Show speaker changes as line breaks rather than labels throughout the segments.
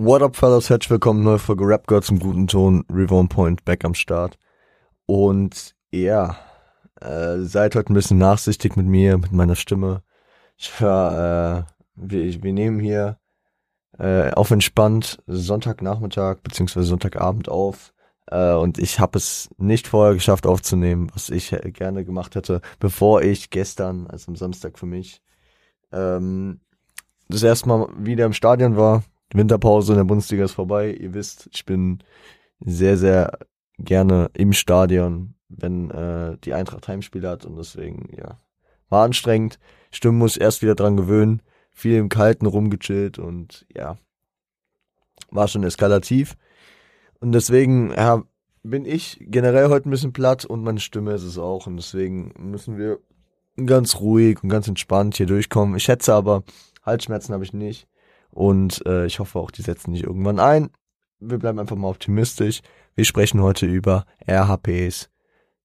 What up, fellas? Herzlich willkommen, neue Folge Rap Girl zum guten Ton. Reborn Point back am Start. Und ja, äh, seid heute ein bisschen nachsichtig mit mir, mit meiner Stimme. Ich höre, äh, wir, wir nehmen hier äh, auf entspannt Sonntagnachmittag beziehungsweise Sonntagabend auf. Äh, und ich habe es nicht vorher geschafft aufzunehmen, was ich gerne gemacht hätte, bevor ich gestern, also am Samstag für mich, ähm, das erste Mal wieder im Stadion war. Die Winterpause in der Bundesliga ist vorbei. Ihr wisst, ich bin sehr, sehr gerne im Stadion, wenn äh, die Eintracht Heimspiele hat und deswegen, ja, war anstrengend. Stimme muss erst wieder dran gewöhnen. Viel im Kalten rumgechillt und ja, war schon eskalativ. Und deswegen, ja, bin ich generell heute ein bisschen platt und meine Stimme ist es auch und deswegen müssen wir ganz ruhig und ganz entspannt hier durchkommen. Ich schätze aber, Halsschmerzen habe ich nicht. Und äh, ich hoffe auch, die setzen nicht irgendwann ein. Wir bleiben einfach mal optimistisch. Wir sprechen heute über RHPs.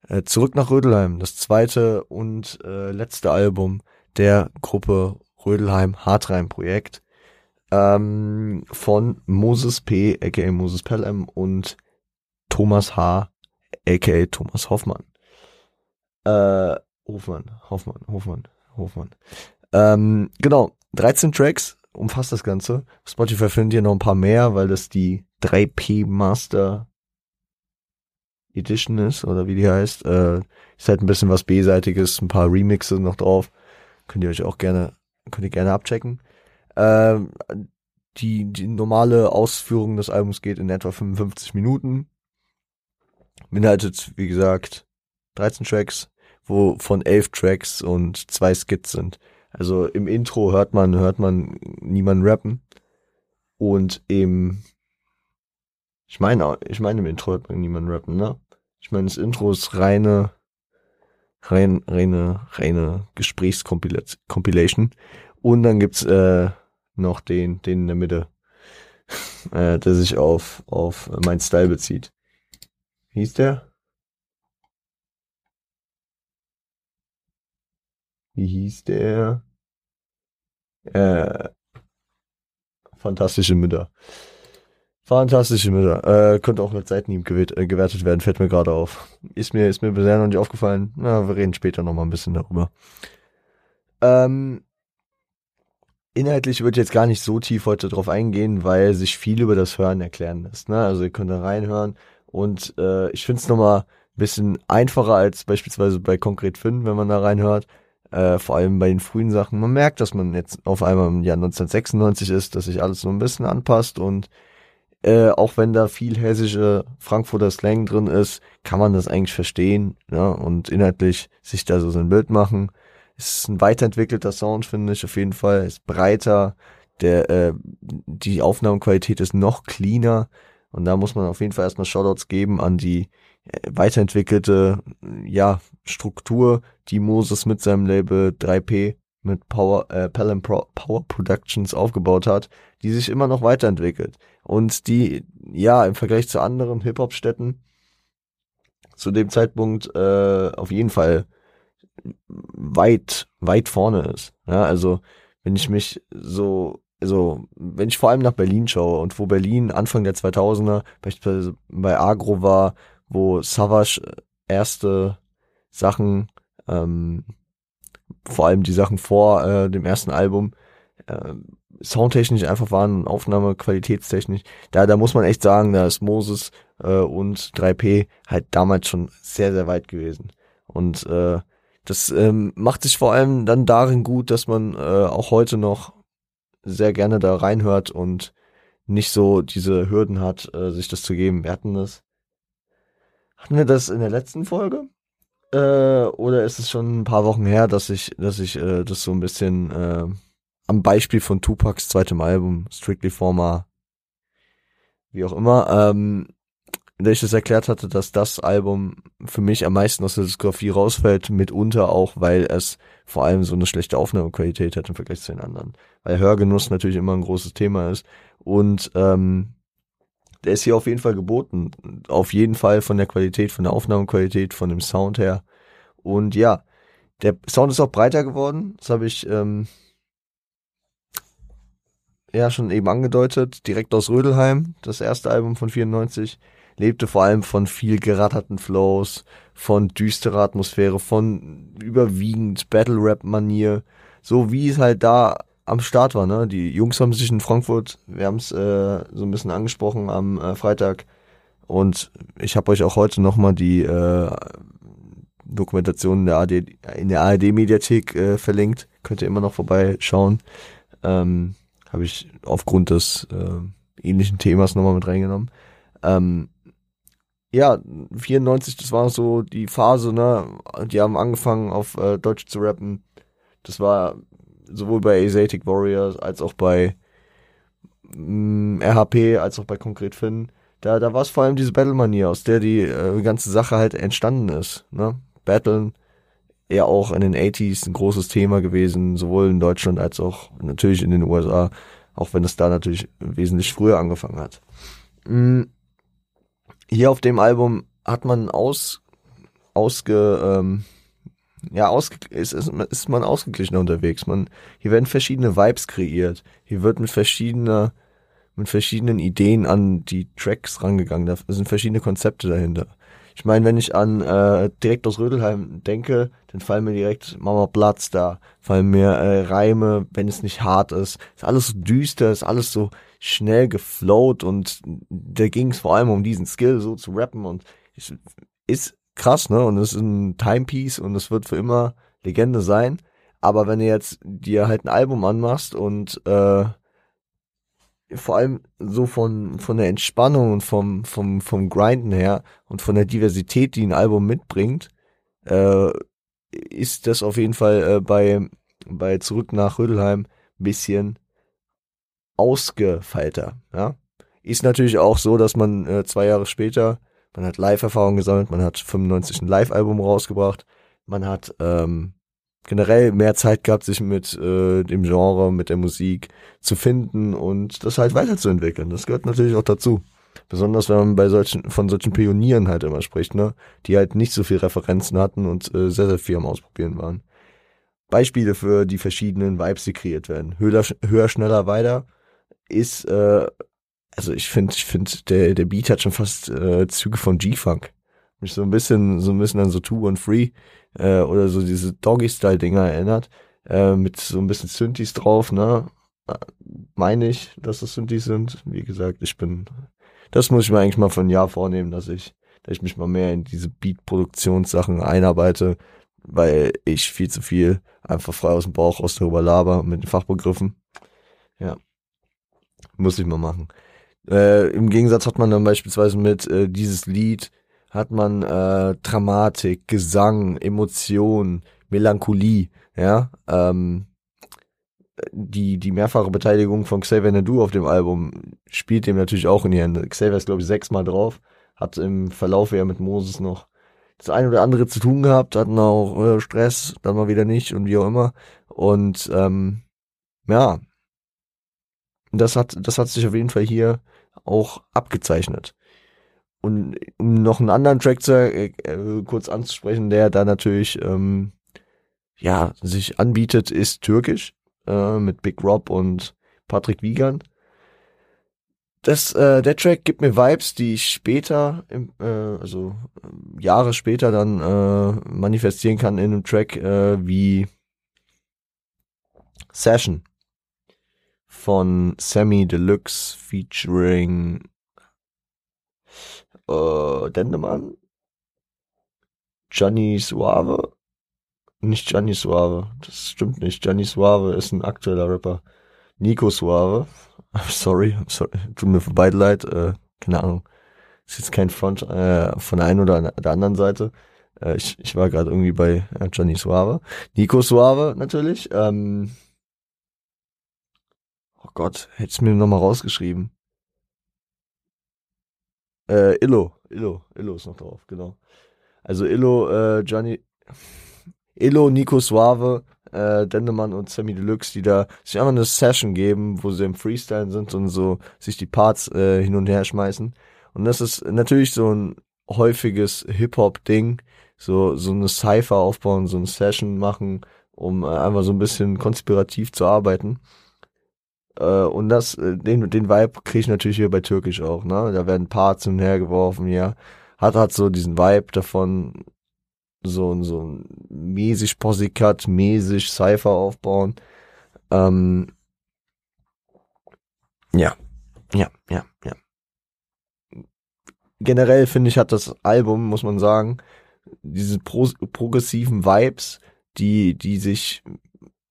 Äh, zurück nach Rödelheim, das zweite und äh, letzte Album der Gruppe Rödelheim Hartreim Projekt ähm, von Moses P, aka Moses Pelham und Thomas H, aka Thomas Hoffmann. Äh, Hofmann, Hoffmann, Hofmann, Hofmann. Ähm, genau, 13 Tracks umfasst das Ganze. Spotify findet ihr noch ein paar mehr, weil das die 3P Master Edition ist, oder wie die heißt. Äh, ist halt ein bisschen was B-seitiges, ein paar Remixe noch drauf. Könnt ihr euch auch gerne, könnt ihr gerne abchecken. Äh, die, die normale Ausführung des Albums geht in etwa 55 Minuten. Beinhaltet, wie gesagt, 13 Tracks, wo von 11 Tracks und zwei Skits sind. Also im Intro hört man, hört man niemanden rappen. Und im, ich meine, ich meine im Intro hört man niemanden rappen, ne? Ich meine, das Intro ist reine, rein, reine, reine Gesprächskompilation. Und dann gibt's, äh, noch den, den in der Mitte, äh, der sich auf, auf mein Style bezieht. Wie hieß der? Wie hieß der? Äh, fantastische Mütter. Fantastische Mütter. Äh, könnte auch mit Seitenhieb äh, gewertet werden, fällt mir gerade auf. Ist mir, ist mir bisher noch nicht aufgefallen. Na, wir reden später noch mal ein bisschen darüber. Ähm, inhaltlich wird jetzt gar nicht so tief heute drauf eingehen, weil sich viel über das Hören erklären lässt. Ne? Also ihr könnt da reinhören und äh, ich finde es nochmal ein bisschen einfacher als beispielsweise bei Konkret Finn, wenn man da reinhört. Äh, vor allem bei den frühen Sachen. Man merkt, dass man jetzt auf einmal im Jahr 1996 ist, dass sich alles so ein bisschen anpasst und äh, auch wenn da viel hessische Frankfurter Slang drin ist, kann man das eigentlich verstehen ja, und inhaltlich sich da so sein Bild machen. Es ist ein weiterentwickelter Sound, finde ich auf jeden Fall. Ist breiter, der äh, die Aufnahmequalität ist noch cleaner und da muss man auf jeden Fall erstmal Shoutouts geben an die weiterentwickelte ja Struktur, die Moses mit seinem Label 3P mit Power äh, Pelham Pro Power Productions aufgebaut hat, die sich immer noch weiterentwickelt und die ja im Vergleich zu anderen Hip Hop Städten zu dem Zeitpunkt äh, auf jeden Fall weit, weit vorne ist. Ja, also wenn ich mich so, also wenn ich vor allem nach Berlin schaue und wo Berlin Anfang der 2000er beispielsweise bei Agro war, wo Savage erste Sachen, ähm, vor allem die Sachen vor äh, dem ersten Album, äh, soundtechnisch einfach waren, Aufnahme qualitätstechnisch, da, da muss man echt sagen, da ist Moses äh, und 3P halt damals schon sehr, sehr weit gewesen. Und äh, das ähm, macht sich vor allem dann darin gut, dass man äh, auch heute noch sehr gerne da reinhört und nicht so diese Hürden hat, äh, sich das zu geben. Wir hatten das. Hatten wir das in der letzten Folge? Äh, oder ist es schon ein paar Wochen her, dass ich, dass ich äh, das so ein bisschen äh, am Beispiel von Tupacs zweitem Album, Strictly Former, wie auch immer, ähm, in der ich das erklärt hatte, dass das Album für mich am meisten aus der Diskografie rausfällt, mitunter auch, weil es vor allem so eine schlechte Aufnahmequalität hat im Vergleich zu den anderen. Weil Hörgenuss natürlich immer ein großes Thema ist. Und ähm, der ist hier auf jeden Fall geboten. Auf jeden Fall von der Qualität, von der Aufnahmequalität, von dem Sound her. Und ja, der Sound ist auch breiter geworden. Das habe ich ähm, ja schon eben angedeutet, direkt aus Rödelheim, das erste Album von 94, lebte vor allem von viel geratterten Flows, von düsterer Atmosphäre, von überwiegend Battle-Rap-Manier, so wie es halt da am Start war. Ne? Die Jungs haben sich in Frankfurt, wir haben es äh, so ein bisschen angesprochen am äh, Freitag und ich habe euch auch heute nochmal die äh, Dokumentation in der, AD, in der ARD-Mediathek äh, verlinkt. Könnt ihr immer noch vorbeischauen. Ähm, habe ich aufgrund des äh, ähnlichen Themas nochmal mit reingenommen. Ähm, ja, 94, das war so die Phase, ne? Die haben angefangen auf äh, Deutsch zu rappen. Das war sowohl bei Asiatic Warriors als auch bei mh, mm, RHP, als auch bei Konkret Finn. Da, da war es vor allem diese Battle-Manier, aus der die äh, ganze Sache halt entstanden ist. Ne? Battlen, eher auch in den 80s ein großes Thema gewesen, sowohl in Deutschland als auch natürlich in den USA, auch wenn es da natürlich wesentlich früher angefangen hat. Mhm. Hier auf dem Album hat man aus, ausge, ähm, ja, ausge, ist, ist, ist man ausgeglichener unterwegs. Man, hier werden verschiedene Vibes kreiert. Hier wird mit verschiedener, mit verschiedenen Ideen an die Tracks rangegangen. Da sind verschiedene Konzepte dahinter. Ich meine, wenn ich an äh, direkt aus Rödelheim denke, dann fallen mir direkt Mama Platz da, fallen mir äh, Reime, wenn es nicht hart ist. Ist alles so düster, ist alles so schnell geflowt und da ging es vor allem um diesen Skill, so zu rappen und ist, ist krass, ne? Und es ist ein Timepiece und es wird für immer Legende sein. Aber wenn du jetzt dir halt ein Album anmachst und äh, vor allem so von, von der Entspannung und vom, vom, vom Grinden her und von der Diversität, die ein Album mitbringt, äh, ist das auf jeden Fall äh, bei, bei Zurück nach Rödelheim ein bisschen ausgefeilter, ja. Ist natürlich auch so, dass man äh, zwei Jahre später, man hat Live-Erfahrung gesammelt, man hat 95 ein Live-Album rausgebracht, man hat ähm, generell mehr Zeit gehabt, sich mit äh, dem Genre, mit der Musik zu finden und das halt weiterzuentwickeln. Das gehört natürlich auch dazu. Besonders wenn man bei solchen, von solchen Pionieren halt immer spricht, ne? Die halt nicht so viel Referenzen hatten und äh, sehr, sehr viel am Ausprobieren waren. Beispiele für die verschiedenen Vibes, die kreiert werden. Höher, höher schneller, weiter ist, äh, also ich finde, ich finde, der, der Beat hat schon fast äh, Züge von G-Funk. Mich so ein bisschen, so ein bisschen an so Two and Free äh, oder so diese Doggy-Style-Dinger erinnert, äh, mit so ein bisschen Synthes drauf, ne? Äh, meine ich, dass das Synthes sind. Wie gesagt, ich bin, das muss ich mir eigentlich mal für ein Jahr vornehmen, dass ich, dass ich mich mal mehr in diese Beat-Produktionssachen einarbeite, weil ich viel zu viel einfach frei aus dem Bauch aus darüber laber mit den Fachbegriffen. Ja. Muss ich mal machen. Äh, Im Gegensatz hat man dann beispielsweise mit äh, dieses Lied hat man äh, Dramatik, Gesang, Emotion, Melancholie, ja, ähm, die, die mehrfache Beteiligung von Xavier Nadu auf dem Album spielt dem natürlich auch in die Hände. Xavier ist, glaube ich, sechsmal drauf, hat im Verlauf ja mit Moses noch das eine oder andere zu tun gehabt, hatten auch äh, Stress, dann mal wieder nicht und wie auch immer. Und ähm, ja, das hat, das hat sich auf jeden Fall hier auch abgezeichnet. Und um noch einen anderen Track zu, äh, äh, kurz anzusprechen, der da natürlich ähm, ja sich anbietet, ist Türkisch äh, mit Big Rob und Patrick Wiegand. Das, äh, der Track gibt mir Vibes, die ich später, im, äh, also Jahre später dann äh, manifestieren kann in einem Track äh, wie Session von Sammy Deluxe featuring äh, Dendemann, Gianni Suave, nicht Gianni Suave, das stimmt nicht. Gianni Suave ist ein aktueller Rapper. Nico Suave, I'm sorry, I'm sorry, tut mir für beide leid, äh, keine Ahnung. Ist jetzt kein Front äh, von der einen oder der anderen Seite. Äh, ich, ich war gerade irgendwie bei äh, Gianni Suave. Nico Suave natürlich. Ähm, Gott, hätte mir nochmal rausgeschrieben. Äh, Illo, Illo, Illo ist noch drauf, genau. Also Illo, äh, Gianni, Illo, Nico Suave, äh, Dendemann und Sammy Deluxe, die da sich einfach eine Session geben, wo sie im Freestyle sind und so sich die Parts äh, hin und her schmeißen. Und das ist natürlich so ein häufiges Hip-Hop-Ding, so, so eine Cypher aufbauen, so eine Session machen, um äh, einfach so ein bisschen konspirativ zu arbeiten. Äh, und das, äh, den, den Vibe kriege ich natürlich hier bei Türkisch auch, ne? Da werden Parts hin und her geworfen, ja. Hat hat so diesen Vibe davon, so, so ein mäßig Posikat, mäßig Cypher aufbauen. Ähm, ja, ja, ja, ja. Generell finde ich, hat das Album, muss man sagen, diese pro progressiven Vibes, die, die sich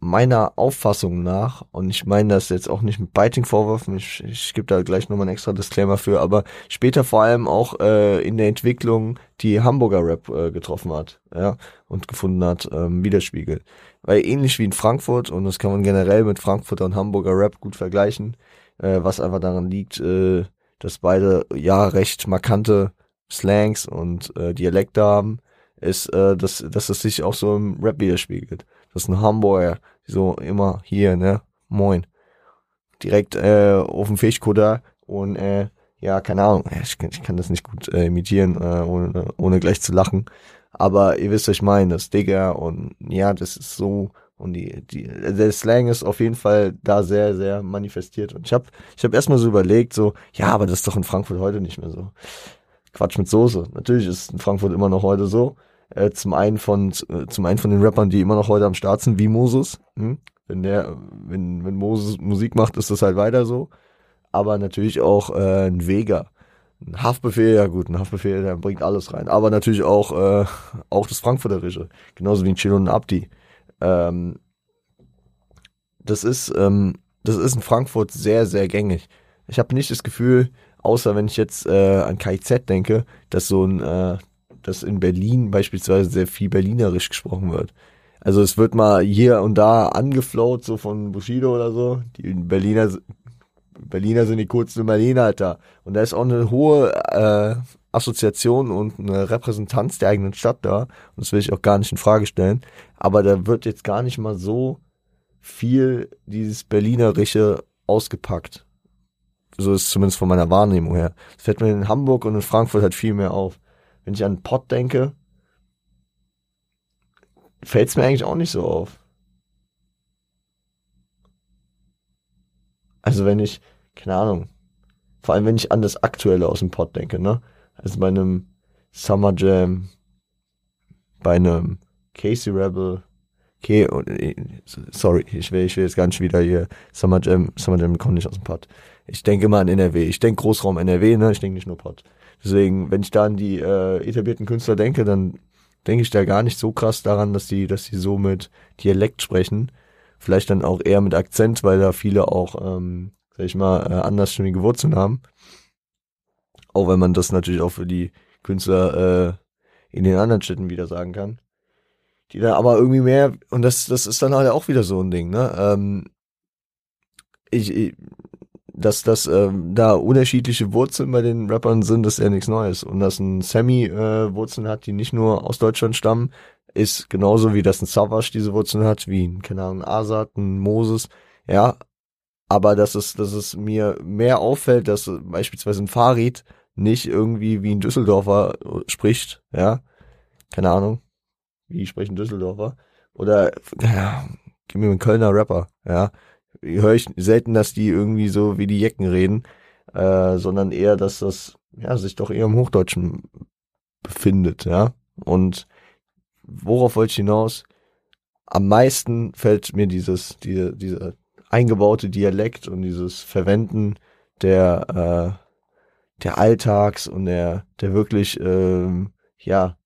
meiner Auffassung nach, und ich meine das jetzt auch nicht mit Biting-Vorwürfen, ich, ich gebe da gleich nochmal ein extra Disclaimer für, aber später vor allem auch äh, in der Entwicklung die Hamburger Rap äh, getroffen hat, ja, und gefunden hat, ähm, widerspiegelt. Weil ähnlich wie in Frankfurt, und das kann man generell mit Frankfurter und Hamburger Rap gut vergleichen, äh, was einfach daran liegt, äh, dass beide ja recht markante Slangs und äh, Dialekte haben, ist, äh, dass, dass es sich auch so im Rap widerspiegelt. Das ist ein Hamburger, so immer hier, ne? Moin. Direkt äh, auf dem Fischkutter und äh, ja, keine Ahnung, ich, ich kann das nicht gut äh, imitieren, äh, ohne, ohne gleich zu lachen. Aber ihr wisst, was ich meine, das Digger und ja, das ist so und die, die, der Slang ist auf jeden Fall da sehr, sehr manifestiert. Und ich habe ich hab erstmal so überlegt, so, ja, aber das ist doch in Frankfurt heute nicht mehr so. Quatsch mit Soße. Natürlich ist in Frankfurt immer noch heute so. Äh, zum einen von äh, zum einen von den Rappern, die immer noch heute am Start sind, wie Moses. Hm? Wenn der, wenn, wenn Moses Musik macht, ist das halt weiter so. Aber natürlich auch äh, ein Vega. Ein Haftbefehl, ja gut, ein Haftbefehl, der bringt alles rein. Aber natürlich auch, äh, auch das Frankfurterische. Genauso wie ein Chilo und ein Abdi. Ähm, das ist, ähm, das ist in Frankfurt sehr, sehr gängig. Ich habe nicht das Gefühl, außer wenn ich jetzt äh, an KIZ denke, dass so ein, äh, dass in Berlin beispielsweise sehr viel Berlinerisch gesprochen wird. Also es wird mal hier und da angeflowt, so von Bushido oder so. Die Berliner, Berliner sind die kurzen Berliner, Alter. Und da ist auch eine hohe äh, Assoziation und eine Repräsentanz der eigenen Stadt da. Und das will ich auch gar nicht in Frage stellen. Aber da wird jetzt gar nicht mal so viel dieses Berlinerische ausgepackt. So ist zumindest von meiner Wahrnehmung her. Das fällt mir in Hamburg und in Frankfurt halt viel mehr auf. Wenn ich an Pott denke, fällt es mir eigentlich auch nicht so auf. Also wenn ich, keine Ahnung, vor allem wenn ich an das Aktuelle aus dem Pott denke, ne? Also bei einem Summer Jam, bei einem Casey Rebel, okay, sorry, ich will, ich will jetzt nicht wieder hier Summer Jam, Summer Jam kommt nicht aus dem Pott. Ich denke immer an NRW, ich denke Großraum NRW, ne? Ich denke nicht nur Pott. Deswegen, wenn ich da an die äh, etablierten Künstler denke, dann denke ich da gar nicht so krass daran, dass die, dass die so mit Dialekt sprechen. Vielleicht dann auch eher mit Akzent, weil da viele auch, ähm, sag ich mal, äh, andersstimmige Wurzeln haben. Auch wenn man das natürlich auch für die Künstler äh, in den anderen Städten wieder sagen kann. Die da aber irgendwie mehr, und das, das ist dann halt auch wieder so ein Ding, ne? Ähm, ich, ich dass das ähm, da unterschiedliche Wurzeln bei den Rappern sind, ist ja nichts Neues. Und dass ein Sammy äh, Wurzeln hat, die nicht nur aus Deutschland stammen, ist genauso wie das ein Savage diese Wurzeln hat, wie ein, keine Ahnung, Asad, ein Moses, ja. Aber dass es, dass es mir mehr auffällt, dass beispielsweise ein Farid nicht irgendwie wie ein Düsseldorfer spricht, ja. Keine Ahnung. Wie spricht ein Düsseldorfer? Oder, ja, gib mir einen Kölner Rapper, ja höre ich selten, dass die irgendwie so wie die Jecken reden, äh, sondern eher, dass das ja sich doch eher im Hochdeutschen befindet, ja. Und worauf wollte ich hinaus? Am meisten fällt mir dieses, diese, diese eingebaute Dialekt und dieses Verwenden der, äh, der Alltags und der, der wirklich, ähm, ja,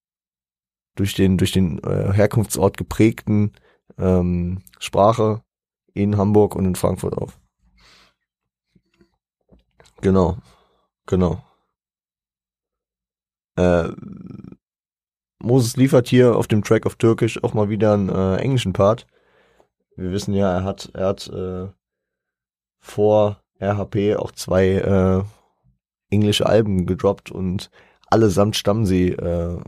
durch den, durch den äh, Herkunftsort geprägten ähm, Sprache in Hamburg und in Frankfurt auf. Genau, genau. Äh, Moses liefert hier auf dem Track auf Türkisch auch mal wieder einen äh, englischen Part. Wir wissen ja, er hat, er hat äh, vor RHP auch zwei äh, englische Alben gedroppt und allesamt stammen sie äh,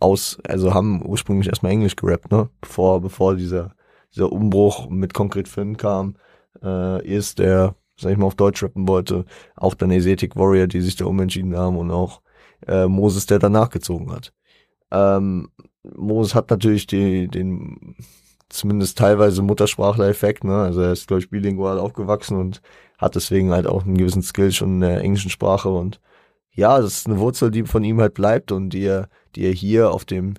aus, also haben ursprünglich erstmal Englisch gerappt, ne? Bevor, bevor dieser dieser Umbruch mit Concrete Finn kam, äh, ist der, sag ich mal, auf Deutsch rappen wollte, auch dann Aesthetic Warrior, die sich da umentschieden haben und auch äh, Moses, der danach gezogen hat. Ähm, Moses hat natürlich die, den, zumindest teilweise Muttersprachler-Effekt, ne? Also er ist, glaube ich, bilingual aufgewachsen und hat deswegen halt auch einen gewissen Skill schon in der englischen Sprache und ja, das ist eine Wurzel, die von ihm halt bleibt und die er, die er hier auf dem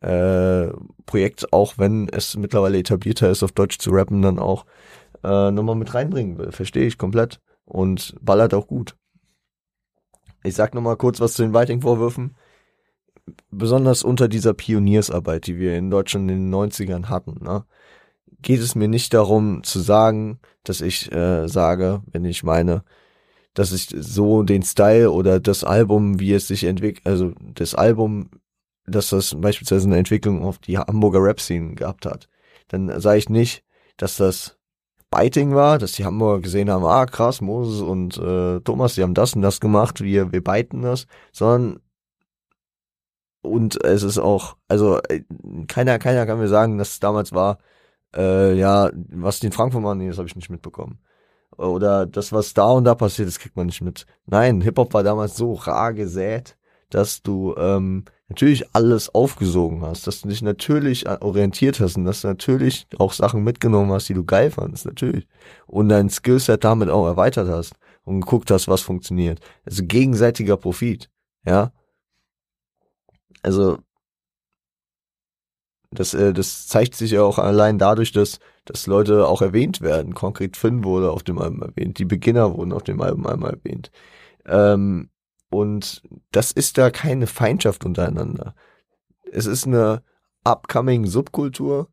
äh, Projekt, auch wenn es mittlerweile etablierter ist, auf Deutsch zu rappen, dann auch äh, nochmal mit reinbringen will. Verstehe ich komplett. Und ballert auch gut. Ich sag nochmal kurz was zu den Whiting-Vorwürfen. Besonders unter dieser Pioniersarbeit, die wir in Deutschland in den 90ern hatten, ne, geht es mir nicht darum zu sagen, dass ich äh, sage, wenn ich meine, dass ich so den Style oder das Album, wie es sich entwickelt, also das Album, dass das beispielsweise eine Entwicklung auf die Hamburger Rap-Scene gehabt hat, dann sage ich nicht, dass das Biting war, dass die Hamburger gesehen haben, ah krass, Moses und äh, Thomas, die haben das und das gemacht, wir, wir biten das, sondern und es ist auch, also äh, keiner, keiner kann mir sagen, dass es damals war, äh, ja, was die in Frankfurt machen, nee, das habe ich nicht mitbekommen. Oder das, was da und da passiert das kriegt man nicht mit. Nein, Hip-Hop war damals so rar gesät, dass du ähm, natürlich alles aufgesogen hast, dass du dich natürlich orientiert hast und dass du natürlich auch Sachen mitgenommen hast, die du geil fandest, natürlich. Und dein Skillset damit auch erweitert hast und geguckt hast, was funktioniert. Also gegenseitiger Profit, ja. Also das, äh, das zeigt sich ja auch allein dadurch, dass, dass Leute auch erwähnt werden. Konkret Finn wurde auf dem Album erwähnt, die Beginner wurden auf dem Album einmal erwähnt. Ähm, und das ist da keine Feindschaft untereinander. Es ist eine upcoming Subkultur,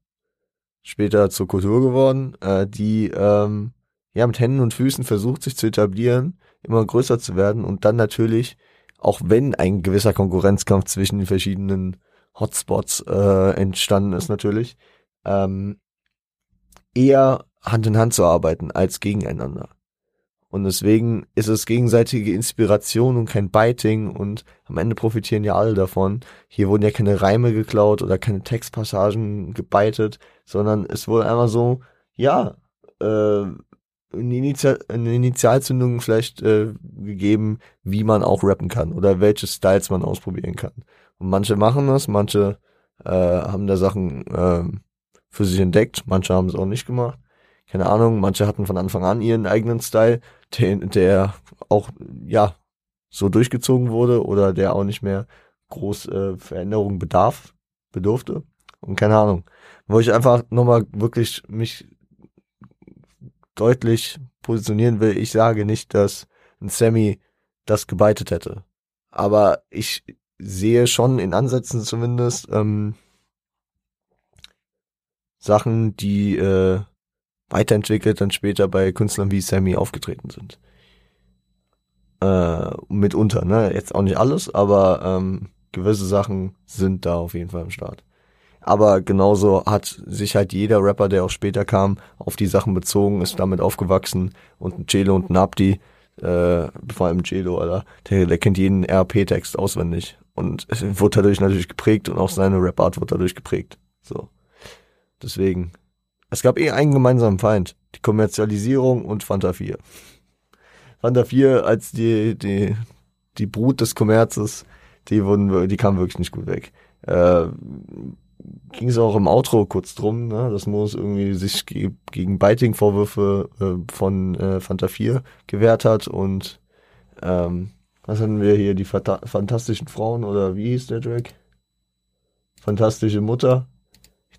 später zur Kultur geworden, äh, die ähm, ja mit Händen und Füßen versucht, sich zu etablieren, immer größer zu werden und dann natürlich, auch wenn ein gewisser Konkurrenzkampf zwischen den verschiedenen Hotspots äh, entstanden ist natürlich, ähm, eher Hand in Hand zu arbeiten als gegeneinander. Und deswegen ist es gegenseitige Inspiration und kein Biting und am Ende profitieren ja alle davon. Hier wurden ja keine Reime geklaut oder keine Textpassagen gebeitet, sondern es wurde einfach so, ja, äh, eine, Initial eine Initialzündung vielleicht äh, gegeben, wie man auch rappen kann oder welche Styles man ausprobieren kann. Und manche machen das, manche äh, haben da Sachen äh, für sich entdeckt, manche haben es auch nicht gemacht. Keine Ahnung, manche hatten von Anfang an ihren eigenen Style, den, der auch, ja, so durchgezogen wurde oder der auch nicht mehr groß äh, Veränderungen bedarf, bedurfte. Und keine Ahnung. Wo ich einfach nochmal wirklich mich deutlich positionieren will, ich sage nicht, dass ein Sammy das gebeitet hätte. Aber ich sehe schon in Ansätzen zumindest ähm, Sachen, die äh, weiterentwickelt dann später bei Künstlern wie Sammy aufgetreten sind. Äh, mitunter, ne? Jetzt auch nicht alles, aber ähm, gewisse Sachen sind da auf jeden Fall am Start. Aber genauso hat sich halt jeder Rapper, der auch später kam, auf die Sachen bezogen, ist damit aufgewachsen und ein Celo und ein Abdi, äh, vor allem Celo, Alter, der, der kennt jeden RP-Text auswendig und wurde dadurch natürlich geprägt und auch seine Rap-Art wurde dadurch geprägt. So. Deswegen. Es gab eh einen gemeinsamen Feind. Die Kommerzialisierung und Fanta 4. Fanta 4 als die, die, die Brut des Kommerzes, die wurden, die kam wirklich nicht gut weg. Äh, ging es auch im Outro kurz drum, ne, dass Moos irgendwie sich ge gegen Biting-Vorwürfe äh, von äh, Fanta 4 gewehrt hat und ähm, was hatten wir hier? Die Fata fantastischen Frauen oder wie hieß der Track? Fantastische Mutter.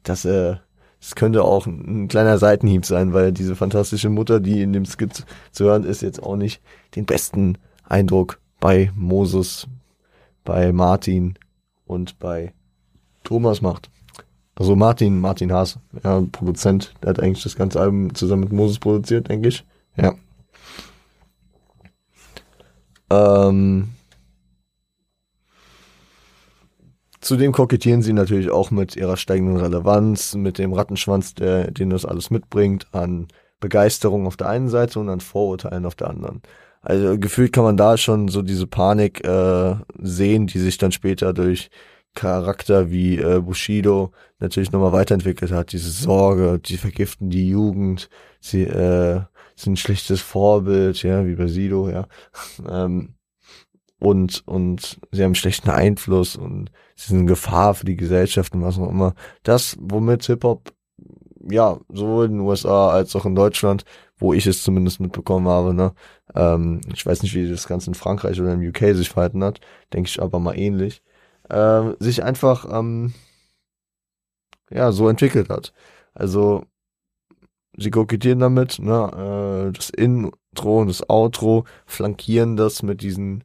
Das, äh, das könnte auch ein kleiner Seitenhieb sein, weil diese fantastische Mutter, die in dem Skit zu hören ist, jetzt auch nicht den besten Eindruck bei Moses, bei Martin und bei Thomas macht. Also Martin, Martin Haas, ja, Produzent, der hat eigentlich das ganze Album zusammen mit Moses produziert, denke ich. Ja. Ähm, zudem kokettieren sie natürlich auch mit ihrer steigenden Relevanz, mit dem Rattenschwanz, der, den das alles mitbringt, an Begeisterung auf der einen Seite und an Vorurteilen auf der anderen. Also gefühlt kann man da schon so diese Panik äh, sehen, die sich dann später durch Charakter wie äh, Bushido natürlich nochmal weiterentwickelt hat. Diese Sorge, die vergiften die Jugend, sie äh, sind ein schlechtes Vorbild, ja, wie bei Sido, ja. Ähm, und, und sie haben schlechten Einfluss und sie sind Gefahr für die Gesellschaft und was auch immer. Das, womit Hip-Hop ja, sowohl in den USA als auch in Deutschland, wo ich es zumindest mitbekommen habe, ne? Ähm, ich weiß nicht, wie das Ganze in Frankreich oder im UK sich verhalten hat, denke ich aber mal ähnlich, äh, sich einfach ähm, ja so entwickelt hat. Also sie kokettieren damit, ne? Äh, das Intro und das Outro flankieren das mit diesen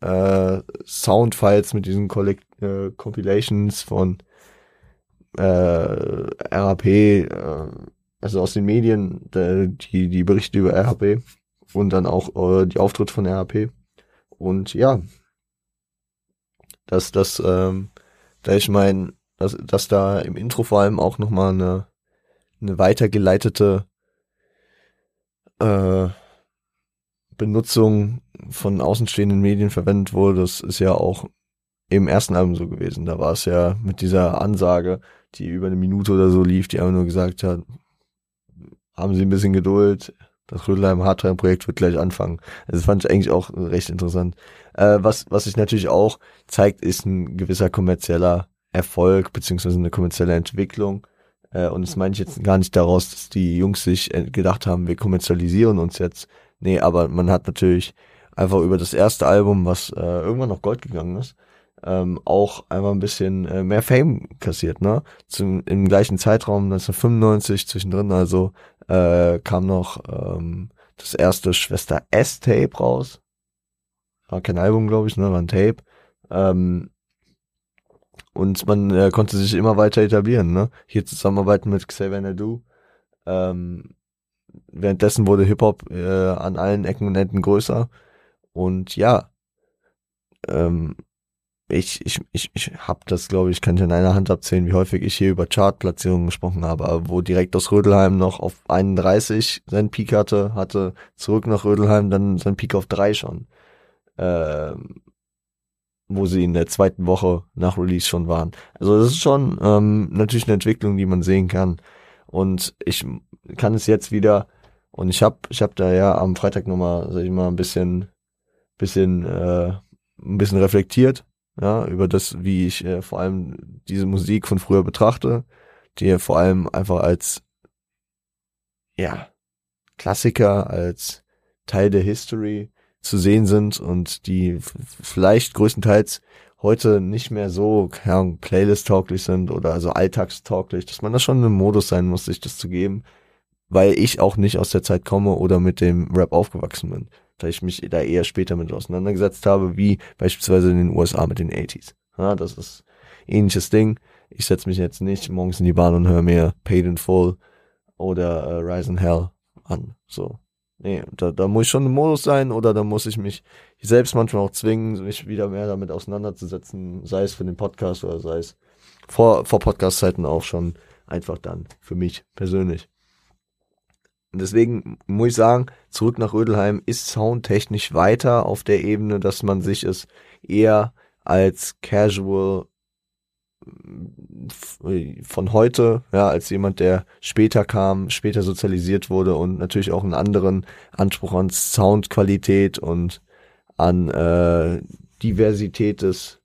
äh, Soundfiles, mit diesen Collect äh, Compilations von äh, RAP, äh, also aus den Medien, die, die Berichte über RAP und dann auch äh, die Auftritte von RAP. Und ja, dass das, ähm, da ich mein, dass, dass da im Intro vor allem auch nochmal eine, eine weitergeleitete äh, Benutzung von außenstehenden Medien verwendet wurde, das ist ja auch im ersten Album so gewesen. Da war es ja mit dieser Ansage, die über eine Minute oder so lief, die einfach nur gesagt hat, haben Sie ein bisschen Geduld, das Rödelheim Hardtime-Projekt wird gleich anfangen. Also das fand ich eigentlich auch recht interessant. Äh, was, was sich natürlich auch zeigt, ist ein gewisser kommerzieller Erfolg, beziehungsweise eine kommerzielle Entwicklung. Äh, und das meine ich jetzt gar nicht daraus, dass die Jungs sich äh, gedacht haben, wir kommerzialisieren uns jetzt. Nee, aber man hat natürlich einfach über das erste Album, was äh, irgendwann noch Gold gegangen ist, ähm, auch einmal ein bisschen äh, mehr Fame kassiert, ne? Zum, Im gleichen Zeitraum 1995 zwischendrin, also äh, kam noch ähm, das erste Schwester S-Tape raus. War kein Album, glaube ich, ne? War ein Tape. Ähm, und man äh, konnte sich immer weiter etablieren, ne? Hier zusammenarbeiten mit Xavier Nadu. Ähm, währenddessen wurde Hip-Hop äh, an allen Ecken und Enden größer. Und ja, ähm, ich, ich, ich, ich habe das, glaube ich, ich in einer Hand abzählen, wie häufig ich hier über Chartplatzierungen gesprochen habe, aber wo direkt aus Rödelheim noch auf 31 seinen Peak hatte, hatte zurück nach Rödelheim dann seinen Peak auf 3 schon. Ähm, wo sie in der zweiten Woche nach Release schon waren. Also das ist schon ähm, natürlich eine Entwicklung, die man sehen kann. Und ich kann es jetzt wieder, und ich habe ich hab da ja am Freitag nochmal, sag ich mal, ein bisschen, bisschen, äh, ein bisschen reflektiert ja, über das, wie ich äh, vor allem diese Musik von früher betrachte, die vor allem einfach als, ja, Klassiker, als Teil der History zu sehen sind und die vielleicht größtenteils heute nicht mehr so ja, Playlist-tauglich sind oder also alltagstauglich, dass man da schon im Modus sein muss, sich das zu geben, weil ich auch nicht aus der Zeit komme oder mit dem Rap aufgewachsen bin da ich mich da eher später mit auseinandergesetzt habe, wie beispielsweise in den USA mit den 80s. Ja, das ist ähnliches Ding. Ich setze mich jetzt nicht morgens in die Bahn und höre mir Paid in Full oder äh, Rise in Hell an. So. Nee, da, da muss ich schon im Modus sein oder da muss ich mich selbst manchmal auch zwingen, mich wieder mehr damit auseinanderzusetzen, sei es für den Podcast oder sei es vor, vor Podcast-Zeiten auch schon einfach dann für mich persönlich. Deswegen muss ich sagen, zurück nach Rödelheim ist soundtechnisch weiter auf der Ebene, dass man sich es eher als Casual äh, von heute, ja, als jemand, der später kam, später sozialisiert wurde und natürlich auch einen anderen Anspruch an Soundqualität und an äh, Diversität des,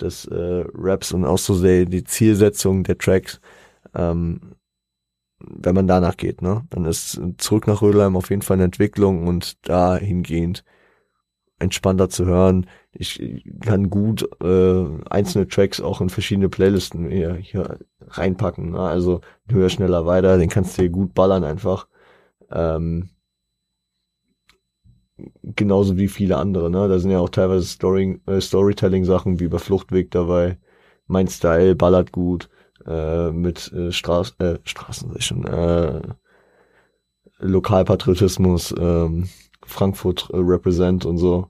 des äh, Raps und auch so die Zielsetzung der Tracks ähm, wenn man danach geht, ne, dann ist zurück nach Rödelheim auf jeden Fall eine Entwicklung und dahingehend entspannter zu hören. Ich kann gut äh, einzelne Tracks auch in verschiedene Playlisten hier, hier reinpacken. Ne? Also höher, schneller, weiter, den kannst du hier gut ballern einfach. Ähm, genauso wie viele andere. Ne? Da sind ja auch teilweise Story, äh, Storytelling-Sachen wie bei Fluchtweg dabei. Mein Style ballert gut äh, mit äh, Straß, äh, Straßensichen, äh, Lokalpatriotismus, ähm, Frankfurt äh, Represent und so.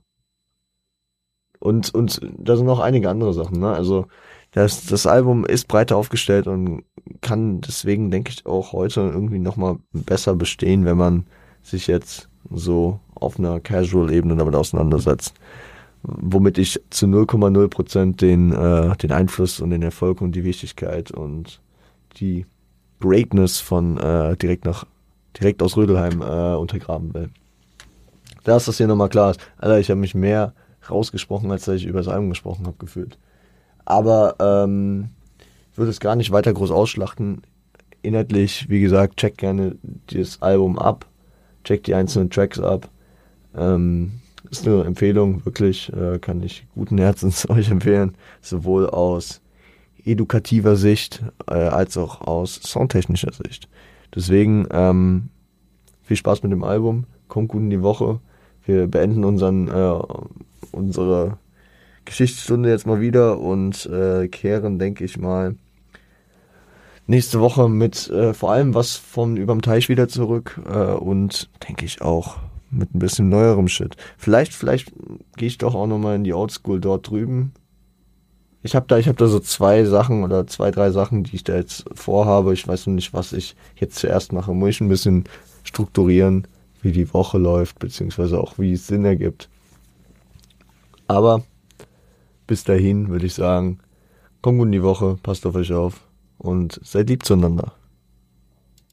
Und, und da sind noch einige andere Sachen, ne? Also das, das Album ist breiter aufgestellt und kann deswegen, denke ich, auch heute irgendwie nochmal besser bestehen, wenn man sich jetzt so auf einer Casual-Ebene damit auseinandersetzt womit ich zu 0,0 Prozent den, äh, den Einfluss und den Erfolg und die Wichtigkeit und die Greatness von äh, direkt nach direkt aus Rödelheim äh, untergraben will. Da ist das hier nochmal klar. Alter, ich habe mich mehr rausgesprochen, als dass ich über das Album gesprochen habe, gefühlt. Aber ähm, ich würde es gar nicht weiter groß ausschlachten. inhaltlich, wie gesagt, checkt gerne das Album ab, checkt die einzelnen Tracks ab. Ähm, ist eine Empfehlung, wirklich, äh, kann ich guten Herzens euch empfehlen, sowohl aus edukativer Sicht äh, als auch aus soundtechnischer Sicht. Deswegen ähm, viel Spaß mit dem Album, kommt gut in die Woche. Wir beenden unseren äh, unsere Geschichtsstunde jetzt mal wieder und äh, kehren, denke ich mal, nächste Woche mit äh, vor allem was von überm Teich wieder zurück äh, und denke ich auch mit ein bisschen neuerem Shit. Vielleicht, vielleicht gehe ich doch auch nochmal in die Oldschool dort drüben. Ich habe da, ich habe da so zwei Sachen oder zwei, drei Sachen, die ich da jetzt vorhabe. Ich weiß noch nicht, was ich jetzt zuerst mache. Muss ich ein bisschen strukturieren, wie die Woche läuft, beziehungsweise auch wie es Sinn ergibt. Aber bis dahin würde ich sagen, kommt gut in die Woche, passt auf euch auf und seid lieb zueinander.